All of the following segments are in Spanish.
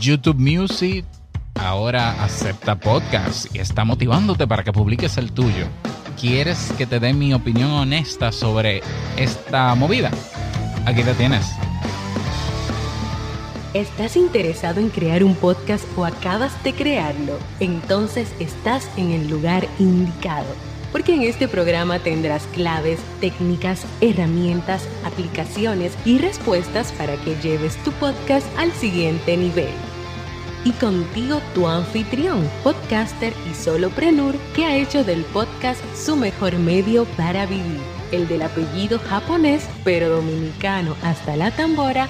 YouTube Music ahora acepta podcast y está motivándote para que publiques el tuyo. ¿Quieres que te dé mi opinión honesta sobre esta movida? Aquí te tienes. ¿Estás interesado en crear un podcast o acabas de crearlo? Entonces estás en el lugar indicado, porque en este programa tendrás claves, técnicas, herramientas, aplicaciones y respuestas para que lleves tu podcast al siguiente nivel y contigo tu anfitrión, podcaster y soloprenur que ha hecho del podcast su mejor medio para vivir, el del apellido japonés pero dominicano hasta la tambora,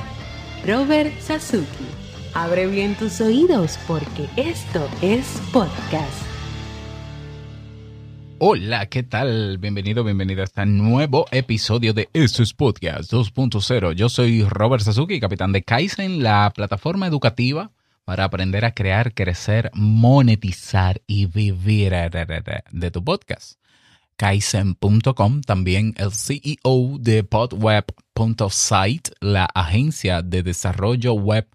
Robert Sasuki. Abre bien tus oídos porque esto es podcast. Hola, ¿qué tal? Bienvenido, bienvenida a este nuevo episodio de Esto es Podcast 2.0. Yo soy Robert Sasuki, capitán de Kaizen, la plataforma educativa para aprender a crear, crecer, monetizar y vivir de tu podcast. Kaizen.com, también el CEO de podweb.site, la agencia de desarrollo web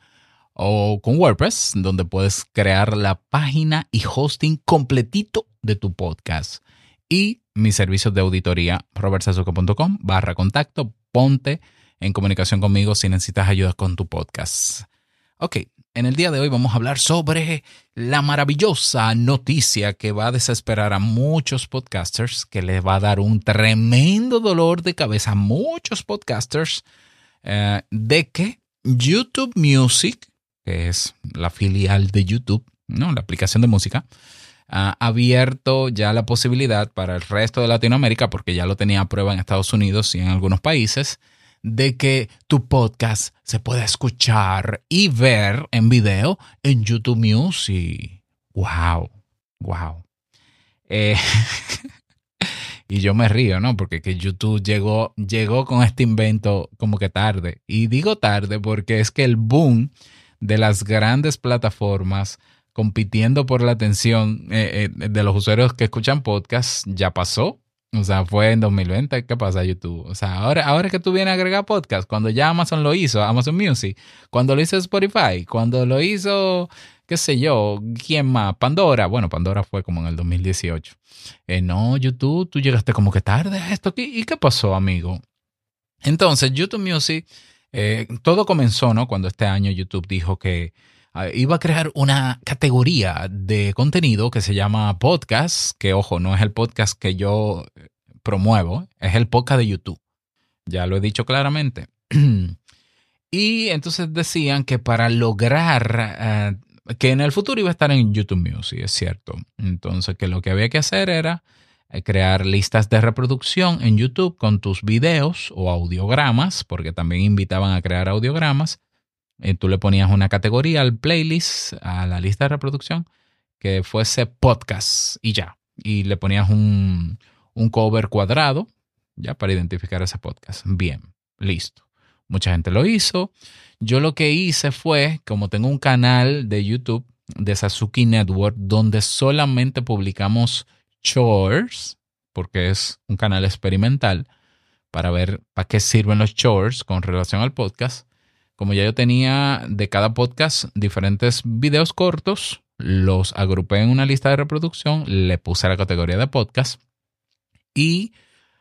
o con WordPress, donde puedes crear la página y hosting completito de tu podcast. Y mis servicios de auditoría, robertsazuke.com barra contacto, ponte en comunicación conmigo si necesitas ayuda con tu podcast. Ok, en el día de hoy vamos a hablar sobre la maravillosa noticia que va a desesperar a muchos podcasters, que les va a dar un tremendo dolor de cabeza a muchos podcasters, eh, de que YouTube Music, que es la filial de YouTube, ¿no? la aplicación de música, ha abierto ya la posibilidad para el resto de Latinoamérica, porque ya lo tenía a prueba en Estados Unidos y en algunos países, de que tu podcast se puede escuchar y ver en video en YouTube Music. ¡Wow! ¡Wow! Eh, y yo me río, ¿no? Porque que YouTube llegó, llegó con este invento como que tarde. Y digo tarde porque es que el boom de las grandes plataformas compitiendo por la atención eh, eh, de los usuarios que escuchan podcasts ya pasó. O sea, fue en 2020. ¿Qué pasa YouTube? O sea, ahora, ahora que tú vienes a agregar podcast, cuando ya Amazon lo hizo, Amazon Music, cuando lo hizo Spotify, cuando lo hizo, qué sé yo, ¿quién más? Pandora. Bueno, Pandora fue como en el 2018. Eh, no, YouTube, tú llegaste como que tarde a esto. ¿Y qué pasó, amigo? Entonces, YouTube Music, eh, todo comenzó, ¿no? Cuando este año YouTube dijo que iba a crear una categoría de contenido que se llama podcast, que ojo, no es el podcast que yo eh, promuevo, es el podcast de YouTube. Ya lo he dicho claramente. y entonces decían que para lograr eh, que en el futuro iba a estar en YouTube Music, es cierto. Entonces que lo que había que hacer era eh, crear listas de reproducción en YouTube con tus videos o audiogramas, porque también invitaban a crear audiogramas eh, tú le ponías una categoría al playlist, a la lista de reproducción, que fuese podcast y ya. Y le ponías un, un cover cuadrado, ya, para identificar ese podcast. Bien, listo. Mucha gente lo hizo. Yo lo que hice fue, como tengo un canal de YouTube de Sasuki Network, donde solamente publicamos chores, porque es un canal experimental, para ver para qué sirven los chores con relación al podcast como ya yo tenía de cada podcast diferentes videos cortos, los agrupé en una lista de reproducción, le puse la categoría de podcast y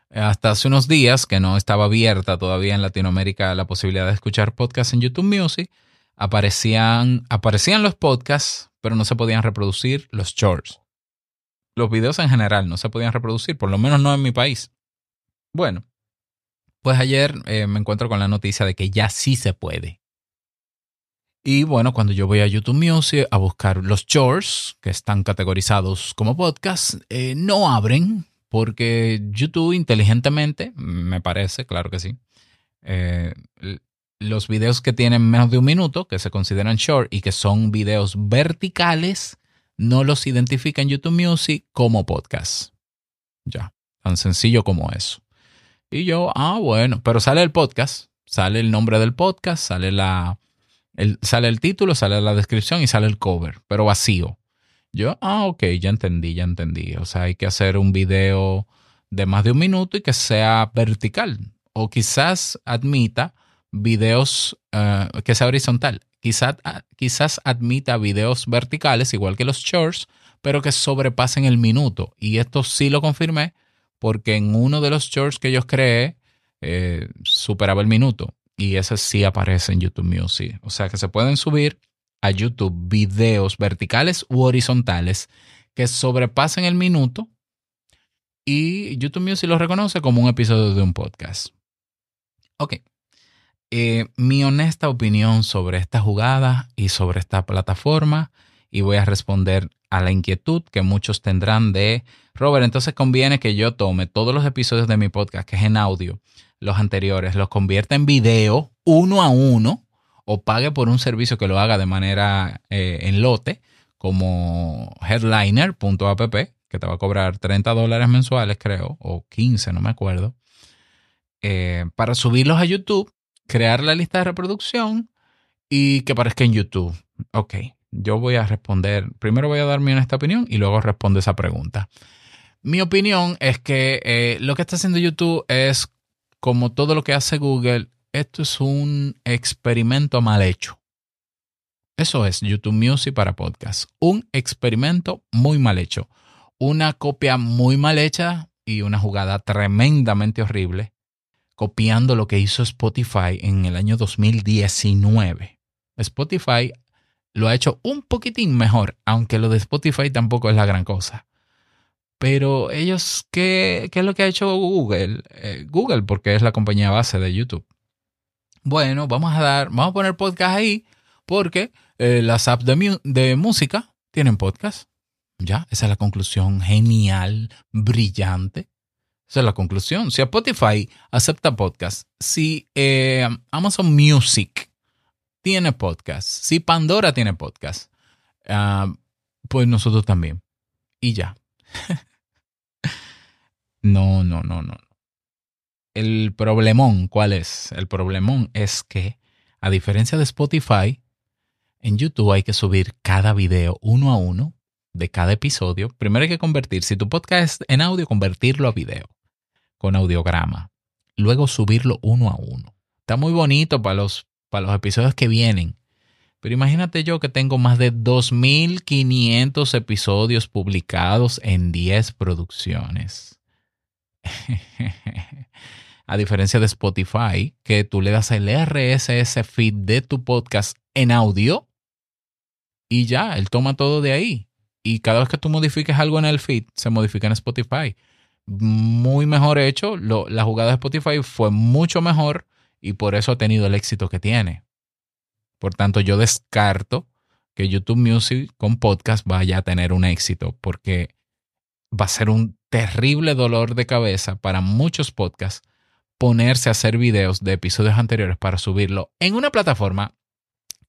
hasta hace unos días que no estaba abierta todavía en Latinoamérica la posibilidad de escuchar podcasts en YouTube Music, aparecían, aparecían los podcasts, pero no se podían reproducir los shorts. Los videos en general no se podían reproducir, por lo menos no en mi país. Bueno, pues ayer eh, me encuentro con la noticia de que ya sí se puede. Y bueno, cuando yo voy a YouTube Music a buscar los chores que están categorizados como podcast, eh, no abren porque YouTube inteligentemente, me parece, claro que sí, eh, los videos que tienen menos de un minuto, que se consideran short y que son videos verticales, no los identifica en YouTube Music como podcast. Ya, tan sencillo como eso. Y yo, ah, bueno, pero sale el podcast, sale el nombre del podcast, sale la, el, sale el título, sale la descripción y sale el cover, pero vacío. Yo, ah, ok, ya entendí, ya entendí. O sea, hay que hacer un video de más de un minuto y que sea vertical. O quizás admita videos eh, que sea horizontal. Quizás, quizás admita videos verticales, igual que los shorts, pero que sobrepasen el minuto. Y esto sí lo confirmé porque en uno de los shorts que yo creé eh, superaba el minuto. Y ese sí aparece en YouTube Music. O sea que se pueden subir a YouTube videos verticales u horizontales que sobrepasen el minuto y YouTube Music lo reconoce como un episodio de un podcast. Ok. Eh, mi honesta opinión sobre esta jugada y sobre esta plataforma y voy a responder a la inquietud que muchos tendrán de, Robert, entonces conviene que yo tome todos los episodios de mi podcast, que es en audio, los anteriores, los convierta en video uno a uno o pague por un servicio que lo haga de manera eh, en lote, como headliner.app, que te va a cobrar 30 dólares mensuales, creo, o 15, no me acuerdo, eh, para subirlos a YouTube, crear la lista de reproducción y que aparezca en YouTube. Ok, yo voy a responder, primero voy a dar mi opinión y luego respondo esa pregunta. Mi opinión es que eh, lo que está haciendo YouTube es como todo lo que hace Google, esto es un experimento mal hecho. Eso es YouTube Music para podcast. Un experimento muy mal hecho. Una copia muy mal hecha y una jugada tremendamente horrible, copiando lo que hizo Spotify en el año 2019. Spotify lo ha hecho un poquitín mejor, aunque lo de Spotify tampoco es la gran cosa. Pero ellos, ¿qué, qué es lo que ha hecho Google? Eh, Google, porque es la compañía base de YouTube. Bueno, vamos a dar, vamos a poner podcast ahí, porque eh, las apps de, música tienen podcast. Ya, esa es la conclusión genial, brillante. Esa es la conclusión. Si Spotify acepta podcast, si eh, Amazon Music tiene podcast, si Pandora tiene podcast, ah, pues nosotros también. Y ya. no, no, no, no. El problemón, ¿cuál es? El problemón es que, a diferencia de Spotify, en YouTube hay que subir cada video uno a uno de cada episodio. Primero hay que convertir, si tu podcast es en audio, convertirlo a video con audiograma. Luego subirlo uno a uno. Está muy bonito para los, para los episodios que vienen. Pero imagínate yo que tengo más de 2.500 episodios publicados en 10 producciones. a diferencia de Spotify, que tú le das el RSS feed de tu podcast en audio y ya, él toma todo de ahí. Y cada vez que tú modifiques algo en el feed, se modifica en Spotify. Muy mejor hecho. la jugada de Spotify fue mucho mejor y por eso ha tenido el éxito que tiene. Por tanto, yo descarto que YouTube Music con podcast vaya a tener un éxito porque va a ser un terrible dolor de cabeza para muchos podcasts ponerse a hacer videos de episodios anteriores para subirlo en una plataforma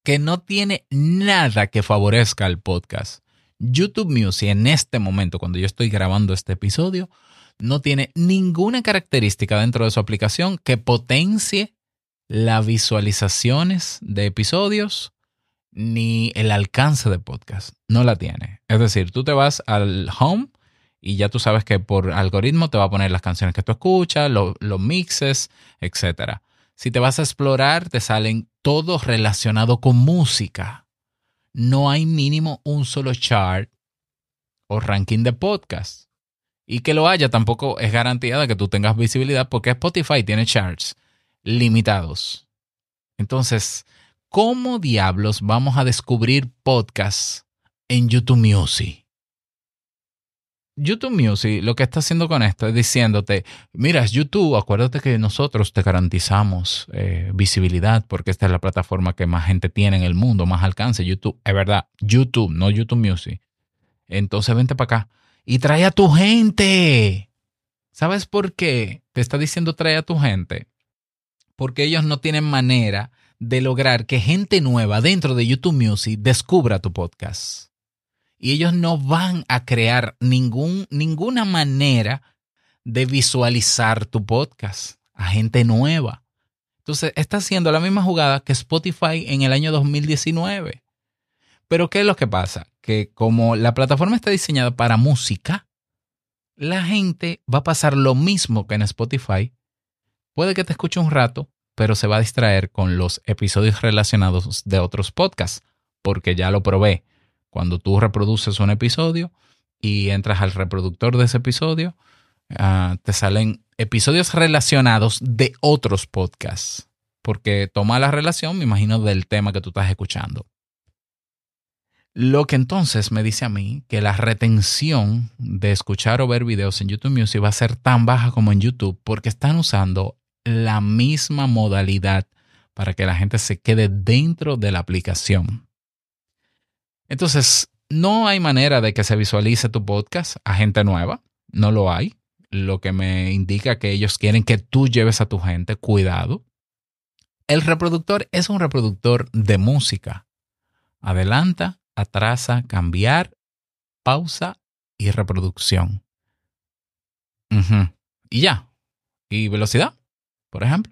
que no tiene nada que favorezca al podcast. YouTube Music en este momento, cuando yo estoy grabando este episodio, no tiene ninguna característica dentro de su aplicación que potencie las visualizaciones de episodios ni el alcance de podcast. No la tiene. Es decir, tú te vas al home y ya tú sabes que por algoritmo te va a poner las canciones que tú escuchas, los mixes, etc. Si te vas a explorar, te salen todos relacionados con música. No hay mínimo un solo chart o ranking de podcast. Y que lo haya tampoco es garantía de que tú tengas visibilidad porque Spotify tiene charts limitados. Entonces, ¿cómo diablos vamos a descubrir podcasts en YouTube Music? YouTube Music lo que está haciendo con esto es diciéndote, mira, YouTube, acuérdate que nosotros te garantizamos eh, visibilidad porque esta es la plataforma que más gente tiene en el mundo, más alcance, YouTube, es verdad, YouTube, no YouTube Music. Entonces vente para acá y trae a tu gente. ¿Sabes por qué te está diciendo trae a tu gente? Porque ellos no tienen manera de lograr que gente nueva dentro de YouTube Music descubra tu podcast y ellos no van a crear ningún, ninguna manera de visualizar tu podcast a gente nueva. Entonces, está haciendo la misma jugada que Spotify en el año 2019. Pero, ¿qué es lo que pasa? Que como la plataforma está diseñada para música, la gente va a pasar lo mismo que en Spotify. Puede que te escuche un rato, pero se va a distraer con los episodios relacionados de otros podcasts, porque ya lo probé. Cuando tú reproduces un episodio y entras al reproductor de ese episodio, ah, te salen episodios relacionados de otros podcasts, porque toma la relación, me imagino, del tema que tú estás escuchando. Lo que entonces me dice a mí que la retención de escuchar o ver videos en YouTube Music va a ser tan baja como en YouTube porque están usando la misma modalidad para que la gente se quede dentro de la aplicación. Entonces, no hay manera de que se visualice tu podcast a gente nueva, no lo hay, lo que me indica que ellos quieren que tú lleves a tu gente, cuidado. El reproductor es un reproductor de música. Adelanta atrasa, cambiar, pausa y reproducción. Y ya. Y velocidad, por ejemplo.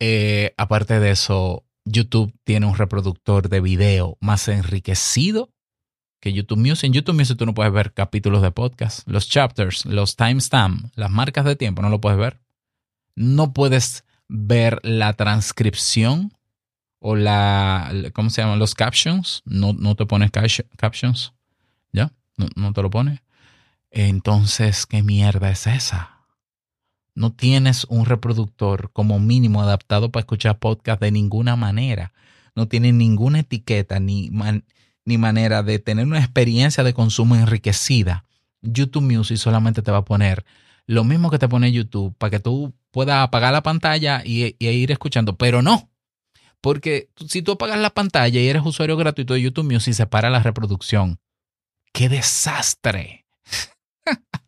Eh, aparte de eso, YouTube tiene un reproductor de video más enriquecido que YouTube Music. En YouTube Music tú no puedes ver capítulos de podcast, los chapters, los timestamps, las marcas de tiempo, no lo puedes ver. No puedes ver la transcripción o la, ¿cómo se llaman? Los captions, no, no te pones captions, ¿ya? No, no te lo pones. Entonces, ¿qué mierda es esa? No tienes un reproductor como mínimo adaptado para escuchar podcast de ninguna manera. No tiene ninguna etiqueta ni, ni manera de tener una experiencia de consumo enriquecida. YouTube Music solamente te va a poner lo mismo que te pone YouTube para que tú puedas apagar la pantalla y, y ir escuchando, pero no porque si tú apagas la pantalla y eres usuario gratuito de YouTube Music, se para la reproducción. ¡Qué desastre!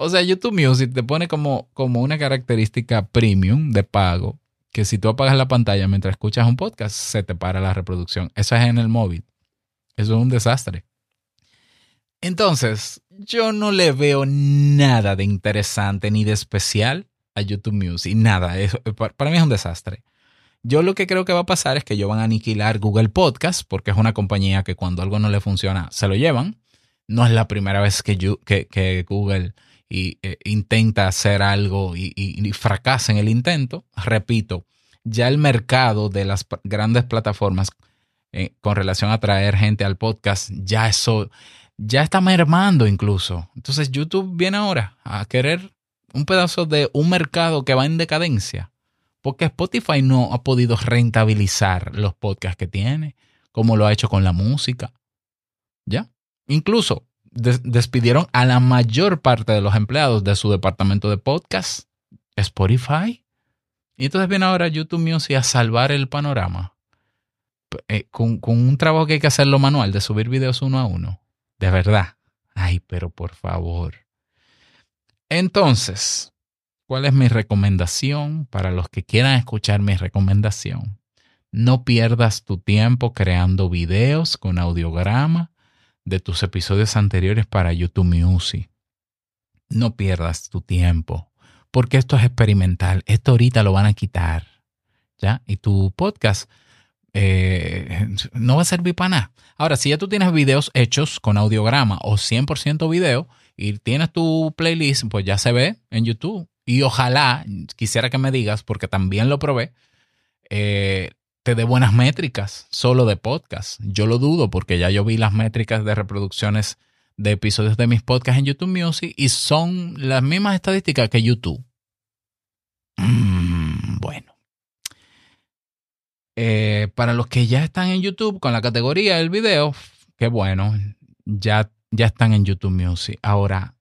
o sea, YouTube Music te pone como, como una característica premium de pago que si tú apagas la pantalla mientras escuchas un podcast, se te para la reproducción. Eso es en el móvil. Eso es un desastre. Entonces, yo no le veo nada de interesante ni de especial a YouTube Music. Nada. Para mí es un desastre. Yo lo que creo que va a pasar es que ellos van a aniquilar Google Podcast, porque es una compañía que cuando algo no le funciona, se lo llevan. No es la primera vez que, Google eh, intenta hacer algo y, fracasa en el intento. Repito, ya el mercado de las grandes plataformas eh, con relación a traer gente al podcast, ya eso, ya está mermando incluso. Entonces YouTube viene ahora a querer un pedazo de un mercado que va en decadencia porque Spotify no ha podido rentabilizar los podcasts que tiene, como lo ha hecho con la música. ¿Ya? Incluso despidieron a la mayor parte de los empleados de su departamento de podcast, Spotify. Y entonces viene ahora YouTube Music a salvar el panorama. Eh, con, con, un trabajo que hay que hacerlo manual, de subir videos uno a uno. De verdad. Ay, pero por favor. Entonces, ¿Cuál es mi recomendación para los que quieran escuchar mi recomendación? No pierdas tu tiempo creando videos con audiograma de tus episodios anteriores para YouTube Music. No pierdas tu tiempo, porque esto es experimental. Esto ahorita lo van a quitar. ¿Ya? Y tu podcast eh, no va a servir para nada. Ahora, si ya tú tienes videos hechos con audiograma o 100% video y tienes tu playlist, pues ya se ve en YouTube y ojalá, quisiera que me digas, porque también lo probé, eh, te dé buenas métricas solo de podcast. Yo lo dudo porque ya yo vi las métricas de reproducciones de episodios de mis podcasts en YouTube Music y son las mismas estadísticas que YouTube. Mm, bueno. Eh, para los que ya están en YouTube con la categoría del video, qué bueno, ya, ya están en YouTube Music. Ahora,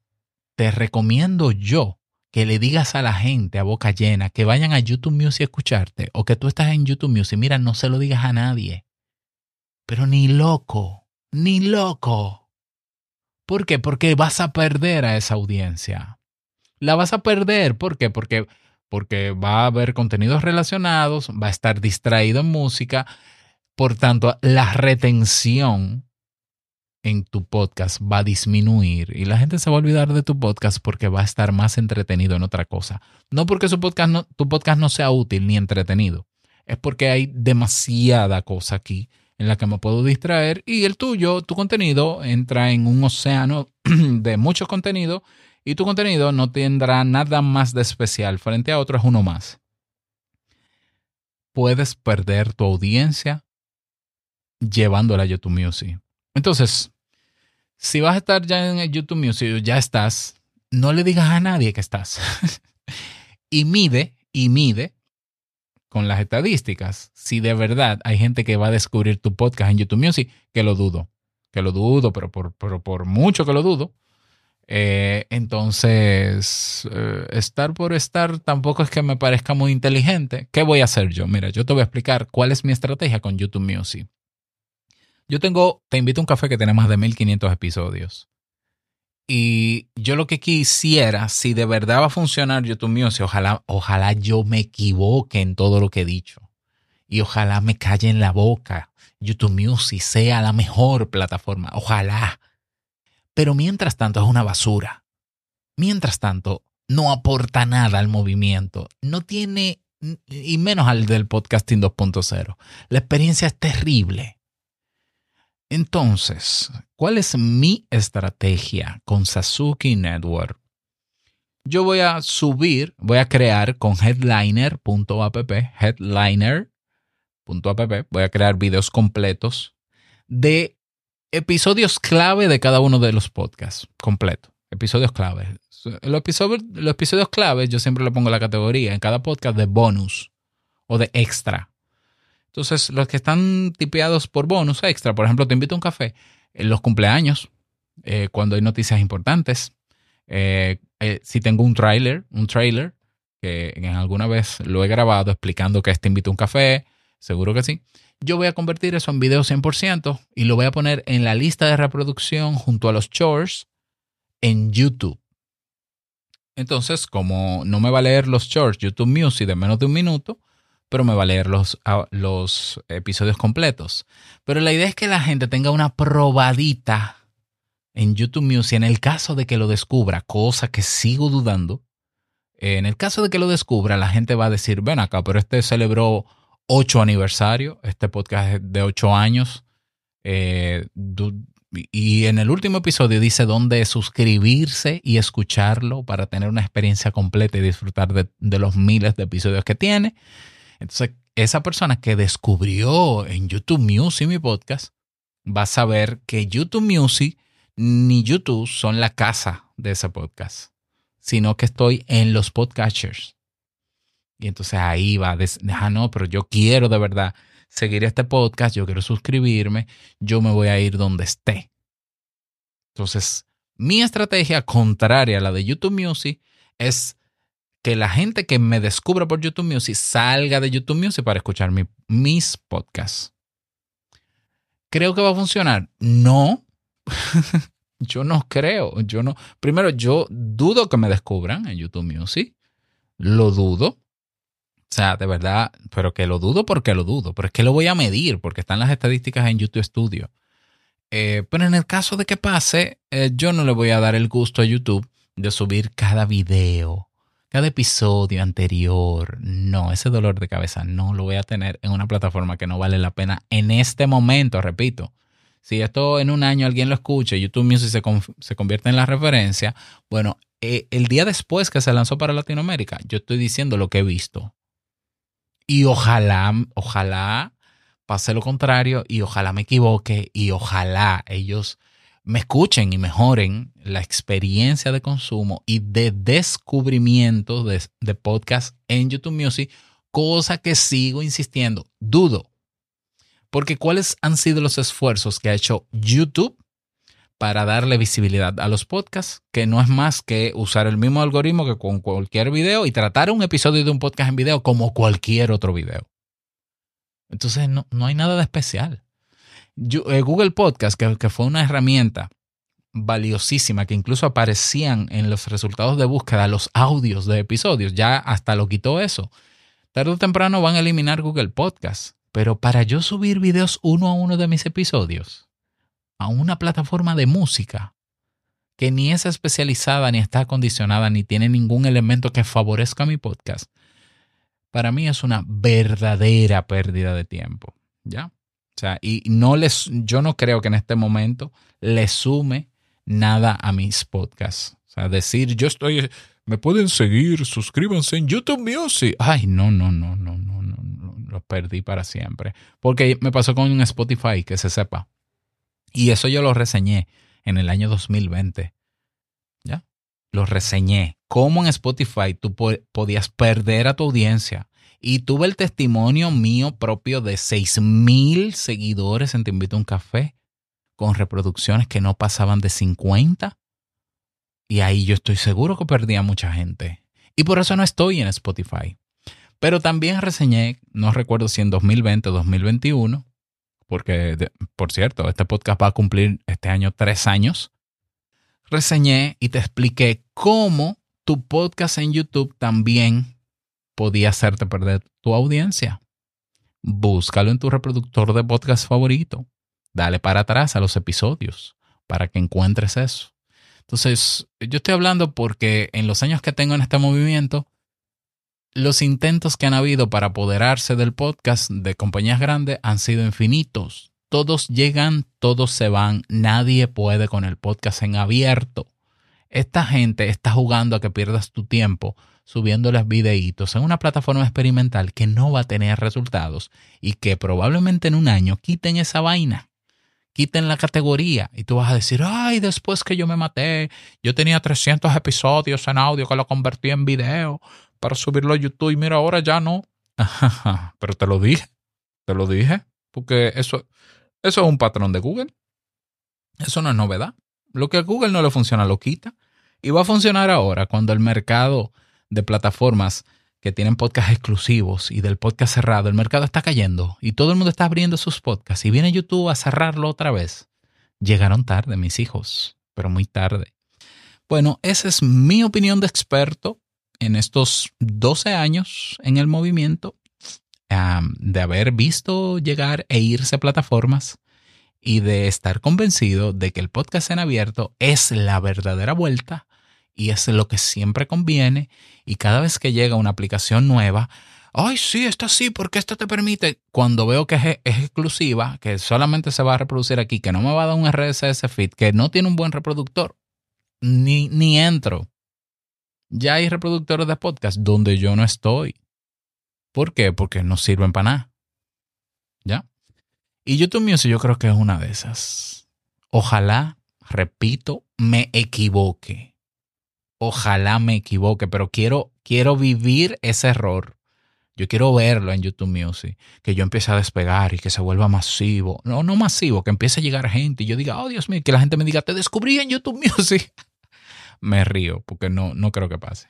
te recomiendo yo que le digas a la gente a boca llena que vayan a YouTube Music a escucharte o que tú estás en YouTube Music, mira, no se lo digas a nadie. Pero ni loco, ni loco. ¿Por qué? Porque vas a perder a esa audiencia. La vas a perder, ¿por qué? Porque, porque va a haber contenidos relacionados, va a estar distraído en música. Por tanto, la retención en tu podcast va a disminuir y la gente se va a olvidar de tu podcast porque va a estar más entretenido en otra cosa. No porque su podcast no, tu podcast no sea útil ni entretenido, es porque hay demasiada cosa aquí en la que me puedo distraer y el tuyo, tu contenido, entra en un océano de mucho contenido y tu contenido no tendrá nada más de especial frente a otro, es uno más. Puedes perder tu audiencia llevándola a YouTube Music. Entonces, si vas a estar ya en YouTube Music, ya estás, no le digas a nadie que estás. y mide, y mide con las estadísticas si de verdad hay gente que va a descubrir tu podcast en YouTube Music, que lo dudo, que lo dudo, pero por, por mucho que lo dudo. Eh, entonces, eh, estar por estar tampoco es que me parezca muy inteligente. ¿Qué voy a hacer yo? Mira, yo te voy a explicar cuál es mi estrategia con YouTube Music. Yo tengo, te invito a un café que tiene más de 1500 episodios. Y yo lo que quisiera, si de verdad va a funcionar YouTube Music, ojalá, ojalá yo me equivoque en todo lo que he dicho. Y ojalá me calle en la boca. YouTube Music sea la mejor plataforma. Ojalá. Pero mientras tanto es una basura. Mientras tanto, no aporta nada al movimiento. No tiene, y menos al del podcasting 2.0. La experiencia es terrible. Entonces, ¿cuál es mi estrategia con Sasuke Network? Yo voy a subir, voy a crear con headliner.app, headliner.app, voy a crear videos completos de episodios clave de cada uno de los podcasts, completo, episodios clave. Los episodios, los episodios clave yo siempre le pongo la categoría en cada podcast de bonus o de extra. Entonces, los que están tipeados por bonus extra, por ejemplo, te invito a un café en los cumpleaños, eh, cuando hay noticias importantes. Eh, eh, si tengo un trailer, un trailer, que alguna vez lo he grabado explicando que te invito a un café, seguro que sí. Yo voy a convertir eso en video 100% y lo voy a poner en la lista de reproducción junto a los chores en YouTube. Entonces, como no me va a leer los chores YouTube Music de menos de un minuto, pero me va a leer los, los episodios completos. Pero la idea es que la gente tenga una probadita en YouTube Music en el caso de que lo descubra, cosa que sigo dudando. En el caso de que lo descubra, la gente va a decir, ven acá, pero este celebró ocho aniversario, este podcast es de ocho años. Eh, y en el último episodio dice dónde suscribirse y escucharlo para tener una experiencia completa y disfrutar de, de los miles de episodios que tiene. Entonces, esa persona que descubrió en YouTube Music mi podcast va a saber que YouTube Music ni YouTube son la casa de ese podcast, sino que estoy en los podcasters. Y entonces ahí va a decir, ah, no, pero yo quiero de verdad seguir este podcast, yo quiero suscribirme, yo me voy a ir donde esté. Entonces, mi estrategia contraria a la de YouTube Music es que la gente que me descubra por YouTube Music salga de YouTube Music para escuchar mis podcasts. ¿Creo que va a funcionar? No. yo no creo. Yo no. Primero, yo dudo que me descubran en YouTube Music. Lo dudo. O sea, de verdad, pero que lo dudo porque lo dudo. Pero es que lo voy a medir porque están las estadísticas en YouTube Studio. Eh, pero en el caso de que pase, eh, yo no le voy a dar el gusto a YouTube de subir cada video cada episodio anterior. No, ese dolor de cabeza no lo voy a tener en una plataforma que no vale la pena en este momento, repito. Si esto en un año alguien lo escucha YouTube Music se, se convierte en la referencia, bueno, eh, el día después que se lanzó para Latinoamérica, yo estoy diciendo lo que he visto. Y ojalá, ojalá pase lo contrario y ojalá me equivoque y ojalá ellos me escuchen y mejoren la experiencia de consumo y de descubrimiento de, de podcast en YouTube Music, cosa que sigo insistiendo, dudo. Porque ¿cuáles han sido los esfuerzos que ha hecho YouTube para darle visibilidad a los podcasts? Que no es más que usar el mismo algoritmo que con cualquier video y tratar un episodio de un podcast en video como cualquier otro video. Entonces no, no hay nada de especial. Eh, Google Podcast, que, fue una herramienta valiosísima que incluso aparecían en los resultados de búsqueda los audios de episodios, ya hasta lo quitó eso. Tarde o temprano van a eliminar Google Podcast, pero para yo subir videos uno a uno de mis episodios a una plataforma de música que ni es especializada, ni está acondicionada, ni tiene ningún elemento que favorezca mi podcast, para mí es una verdadera pérdida de tiempo, ¿ya? O sea, y no les, yo no creo que en este momento le sume nada a mis podcasts. O sea, decir yo estoy, me pueden seguir, suscríbanse en YouTube Music. Ay, no, no, no, no, no, no, no, lo perdí para siempre. Porque me pasó con un Spotify, que se sepa. Y eso yo lo reseñé en el año 2020. ¿Ya? Lo reseñé. Cómo en Spotify tú podías perder a tu audiencia. Y tuve el testimonio mío propio de 6.000 seguidores en Te Invito a un Café, con reproducciones que no pasaban de 50. Y ahí yo estoy seguro que perdía mucha gente. Y por eso no estoy en Spotify. Pero también reseñé, no recuerdo si en 2020 o 2021, porque, por cierto, este podcast va a cumplir este año tres años, reseñé y te expliqué cómo tu podcast en YouTube también podía hacerte perder tu audiencia. Búscalo en tu reproductor de podcast favorito. Dale para atrás a los episodios para que encuentres eso. Entonces, yo estoy hablando porque en los años que tengo en este movimiento, los intentos que han habido para apoderarse del podcast de compañías grandes han sido infinitos. Todos llegan, todos se van, nadie puede con el podcast en abierto. Esta gente está jugando a que pierdas tu tiempo subiéndoles videitos en una plataforma experimental que no va a tener resultados y que probablemente en un año quiten esa vaina, quiten la categoría y tú vas a decir, ay, después que yo me maté, yo tenía 300 episodios en audio que lo convertí en video, para subirlo a YouTube y mira, ahora ya no. Pero te lo dije, te lo dije, porque eso, eso es un patrón de Google. Eso no es novedad. Lo que a Google no le funciona lo quita. Y va a funcionar ahora cuando el mercado de plataformas que tienen podcasts exclusivos y del podcast cerrado, el mercado está cayendo y todo el mundo está abriendo sus podcasts y viene YouTube a cerrarlo otra vez. Llegaron tarde mis hijos, pero muy tarde. Bueno, esa es mi opinión de experto en estos 12 años en el movimiento de haber visto llegar e irse plataformas y de estar convencido de que el podcast en abierto es la verdadera vuelta y es lo que siempre conviene y cada vez que llega una aplicación nueva, ay, sí, esta sí, porque esta te permite, cuando veo que es, es, exclusiva, que solamente se va a reproducir aquí, que no me va a dar un RSS feed, que no tiene un buen reproductor, ni, ni entro. Ya hay reproductores de podcast donde yo no estoy. ¿Por qué? Porque no sirven para nada. ¿Ya? Y YouTube Music yo creo que es una de esas. Ojalá, repito, me equivoque. Ojalá me equivoque, pero quiero, quiero vivir ese error. Yo quiero verlo en YouTube Music, que yo empiece a despegar y que se vuelva masivo. No, no masivo, que empiece a llegar gente y yo diga, oh Dios mío, que la gente me diga, te descubrí en YouTube Music me río porque no, no creo que pase.